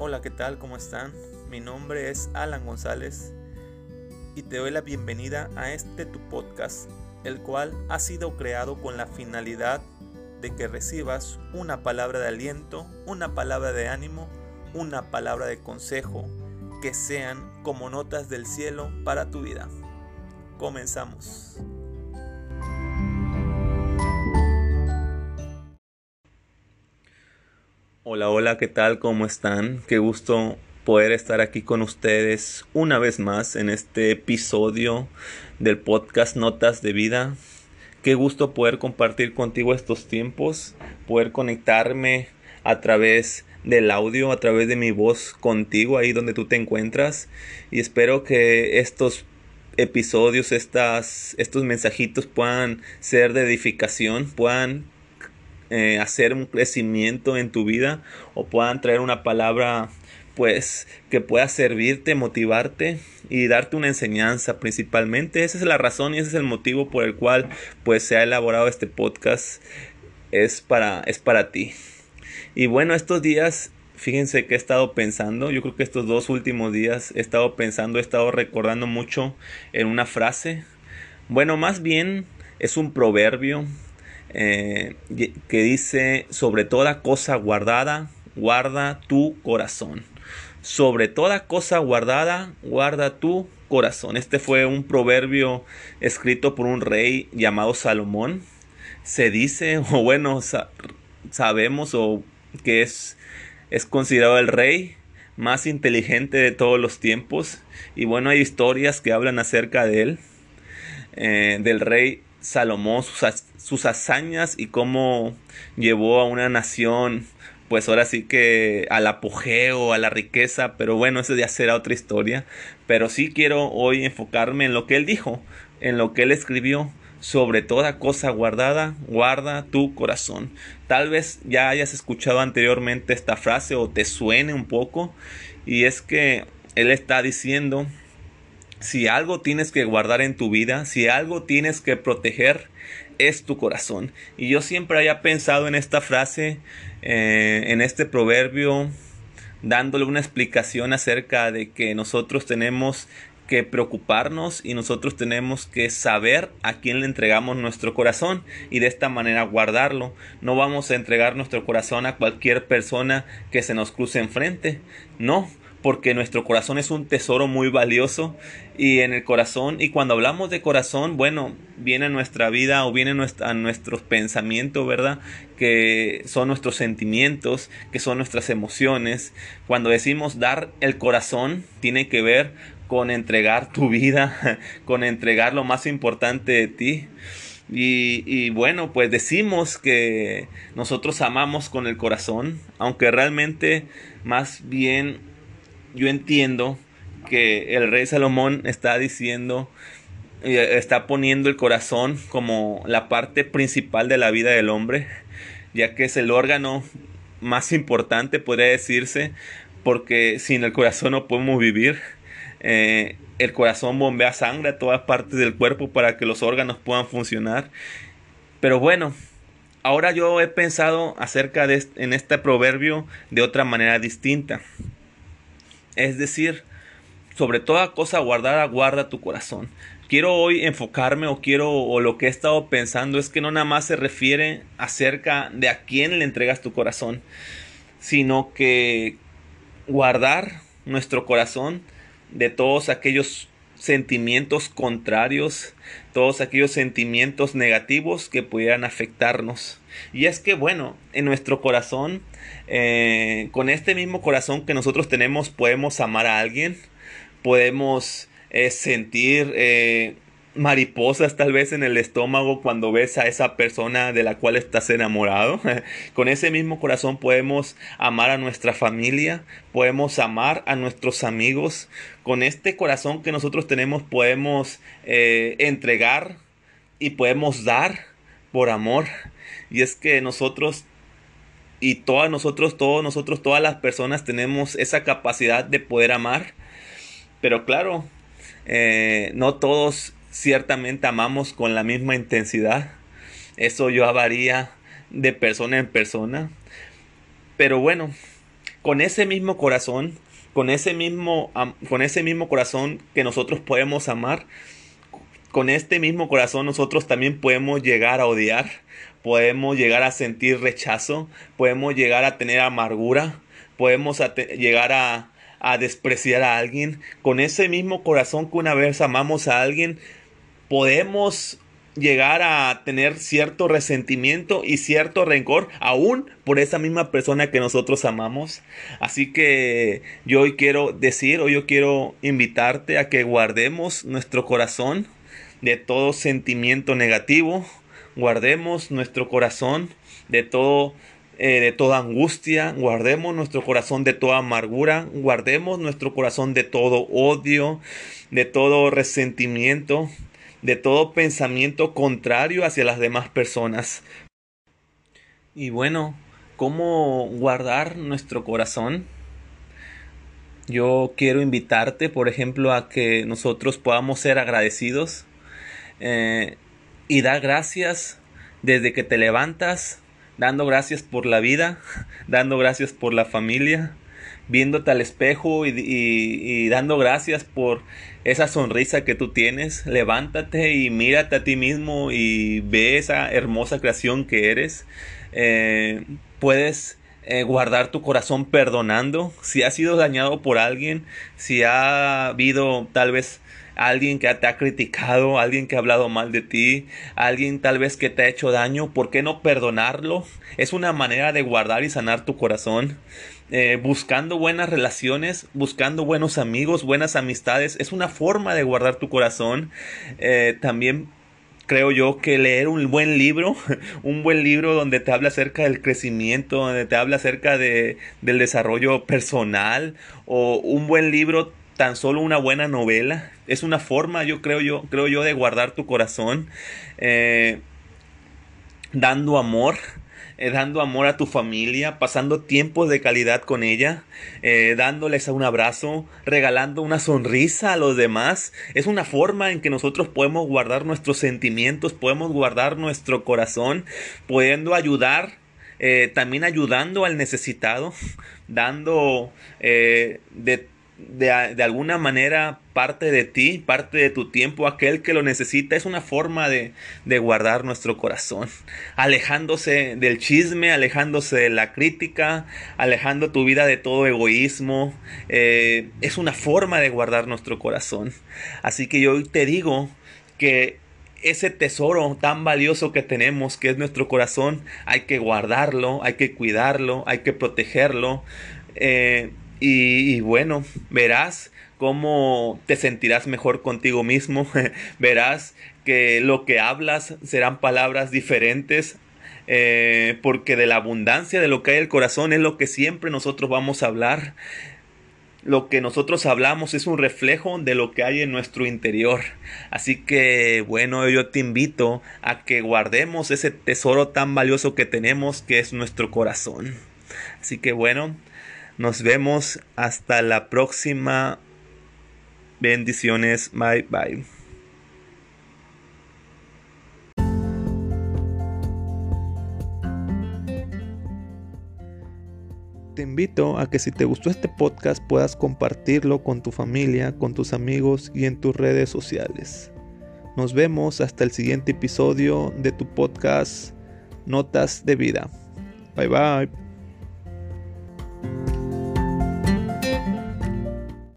Hola, ¿qué tal? ¿Cómo están? Mi nombre es Alan González y te doy la bienvenida a este tu podcast, el cual ha sido creado con la finalidad de que recibas una palabra de aliento, una palabra de ánimo, una palabra de consejo, que sean como notas del cielo para tu vida. Comenzamos. Hola, hola, ¿qué tal? ¿Cómo están? Qué gusto poder estar aquí con ustedes una vez más en este episodio del podcast Notas de Vida. Qué gusto poder compartir contigo estos tiempos, poder conectarme a través del audio, a través de mi voz contigo ahí donde tú te encuentras y espero que estos episodios, estas, estos mensajitos puedan ser de edificación, puedan eh, hacer un crecimiento en tu vida o puedan traer una palabra pues que pueda servirte, motivarte y darte una enseñanza principalmente. Esa es la razón y ese es el motivo por el cual pues se ha elaborado este podcast. Es para, es para ti. Y bueno, estos días, fíjense que he estado pensando, yo creo que estos dos últimos días he estado pensando, he estado recordando mucho en una frase. Bueno, más bien es un proverbio eh, que dice, sobre toda cosa guardada, guarda tu corazón. Sobre toda cosa guardada, guarda tu corazón. Este fue un proverbio escrito por un rey llamado Salomón. Se dice, o bueno, sabemos o que es, es considerado el rey más inteligente de todos los tiempos. Y bueno, hay historias que hablan acerca de él, eh, del rey Salomón, sus, hazañas y cómo llevó a una nación, pues ahora sí que al apogeo, a la riqueza, pero bueno, eso ya será otra historia. Pero sí quiero hoy enfocarme en lo que él dijo, en lo que él escribió. Sobre toda cosa guardada, guarda tu corazón. Tal vez ya hayas escuchado anteriormente esta frase o te suene un poco. Y es que él está diciendo si algo tienes que guardar en tu vida, si algo tienes que proteger, es tu corazón. Y yo siempre había pensado en esta frase, eh, en este proverbio, dándole una explicación acerca de que nosotros tenemos que preocuparnos y nosotros tenemos que saber a quién le entregamos nuestro corazón y de esta manera guardarlo. No vamos a entregar nuestro corazón a cualquier persona que se nos cruce enfrente. No, porque nuestro corazón es un tesoro muy valioso y en el corazón y cuando hablamos de corazón bueno viene a nuestra vida o viene a nuestros pensamientos verdad que son nuestros sentimientos que son nuestras emociones. Cuando decimos dar el corazón tiene que ver con entregar tu vida con entregar lo más importante de ti. Y, y, bueno, pues decimos que nosotros amamos con el corazón, aunque realmente más bien yo entiendo que el rey Salomón está diciendo, está poniendo el corazón como la parte principal de la vida del hombre, ya que es el órgano más importante, podría decirse, porque sin el corazón no podemos vivir. Eh, el corazón bombea sangre a todas partes del cuerpo para que los órganos puedan funcionar. Pero bueno, ahora yo he pensado acerca de en este proverbio de otra manera distinta. Es decir, sobre toda cosa guardada, guarda tu corazón. Quiero hoy enfocarme o quiero o lo que he estado pensando es que no nada más se refiere acerca de a quién le entregas tu corazón, sino que guardar nuestro corazón de todos aquellos sentimientos contrarios, todos aquellos sentimientos negativos que pudieran afectarnos. Y es que, bueno, en nuestro corazón, eh, con este mismo corazón que nosotros tenemos, podemos amar a alguien, podemos eh, sentir eh, mariposas tal vez en el estómago cuando ves a esa persona de la cual estás enamorado. Con ese mismo corazón podemos amar a nuestra familia, podemos amar a nuestros amigos. Con este corazón que nosotros tenemos podemos eh, entregar y podemos dar por amor. Y es que nosotros y todas nosotros, todos nosotros, todas las personas tenemos esa capacidad de poder amar. Pero claro, eh, no todos ciertamente amamos con la misma intensidad. Eso yo varía de persona en persona. Pero bueno, con ese mismo corazón, con ese mismo, con ese mismo corazón que nosotros podemos amar, con este mismo corazón nosotros también podemos llegar a odiar, podemos llegar a sentir rechazo, podemos llegar a tener amargura, podemos llegar a, a despreciar a alguien. Con ese mismo corazón que una vez amamos a alguien, podemos llegar a tener cierto resentimiento y cierto rencor aún por esa misma persona que nosotros amamos. Así que yo hoy quiero decir, hoy yo quiero invitarte a que guardemos nuestro corazón de todo sentimiento negativo, guardemos nuestro corazón de todo eh, de toda angustia, guardemos nuestro corazón de toda amargura, guardemos nuestro corazón de todo odio, de todo resentimiento, de todo pensamiento contrario hacia las demás personas. Y bueno, ¿cómo guardar nuestro corazón? Yo quiero invitarte, por ejemplo, a que nosotros podamos ser agradecidos eh, y dar gracias desde que te levantas, dando gracias por la vida, dando gracias por la familia, viéndote al espejo y, dando gracias por esa sonrisa que tú tienes. Levántate y mírate a ti mismo y ve esa hermosa creación que eres. Eh, puedes eh, guardar tu corazón perdonando si has sido dañado por alguien, si ha habido tal vez alguien que te ha criticado, alguien que ha hablado mal de ti, alguien tal vez que te ha hecho daño, ¿por qué no perdonarlo? Es una manera de guardar y sanar tu corazón. Eh, buscando buenas relaciones, buscando buenos amigos, buenas amistades, es una forma de guardar tu corazón. Eh, también creo yo que leer un buen libro, un buen libro donde te habla acerca del crecimiento, donde te habla acerca de, del desarrollo personal, o un buen libro tan solo una buena novela. Es una forma, yo creo yo, creo yo, de guardar tu corazón, eh, dando amor, eh, dando amor a tu familia, pasando tiempos de calidad con ella, eh, dándoles un abrazo, regalando una sonrisa a los demás. Es una forma en que nosotros podemos guardar nuestros sentimientos, podemos guardar nuestro corazón, pudiendo ayudar también ayudando al necesitado, dando de de, alguna manera parte de ti, parte de tu tiempo, aquel que lo necesita, es una forma de, guardar nuestro corazón, alejándose del chisme, alejándose de la crítica, alejando tu vida de todo egoísmo, eh, es una forma de guardar nuestro corazón. Así que yo te digo que ese tesoro tan valioso que tenemos, que es nuestro corazón, hay que guardarlo, hay que cuidarlo, hay que protegerlo. Eh, y, bueno, verás cómo te sentirás mejor contigo mismo, verás que lo que hablas serán palabras diferentes, eh, porque de la abundancia de lo que hay en el corazón es lo que siempre nosotros vamos a hablar. Lo que nosotros hablamos es un reflejo de lo que hay en nuestro interior. Así que bueno, yo te invito a que guardemos ese tesoro tan valioso que tenemos que es nuestro corazón. Así que bueno, nos vemos hasta la próxima. Bendiciones. Bye bye. Te invito a que si te gustó este podcast puedas compartirlo con tu familia, con tus amigos y en tus redes sociales. Nos vemos hasta el siguiente episodio de tu podcast Notas de Vida. Bye bye.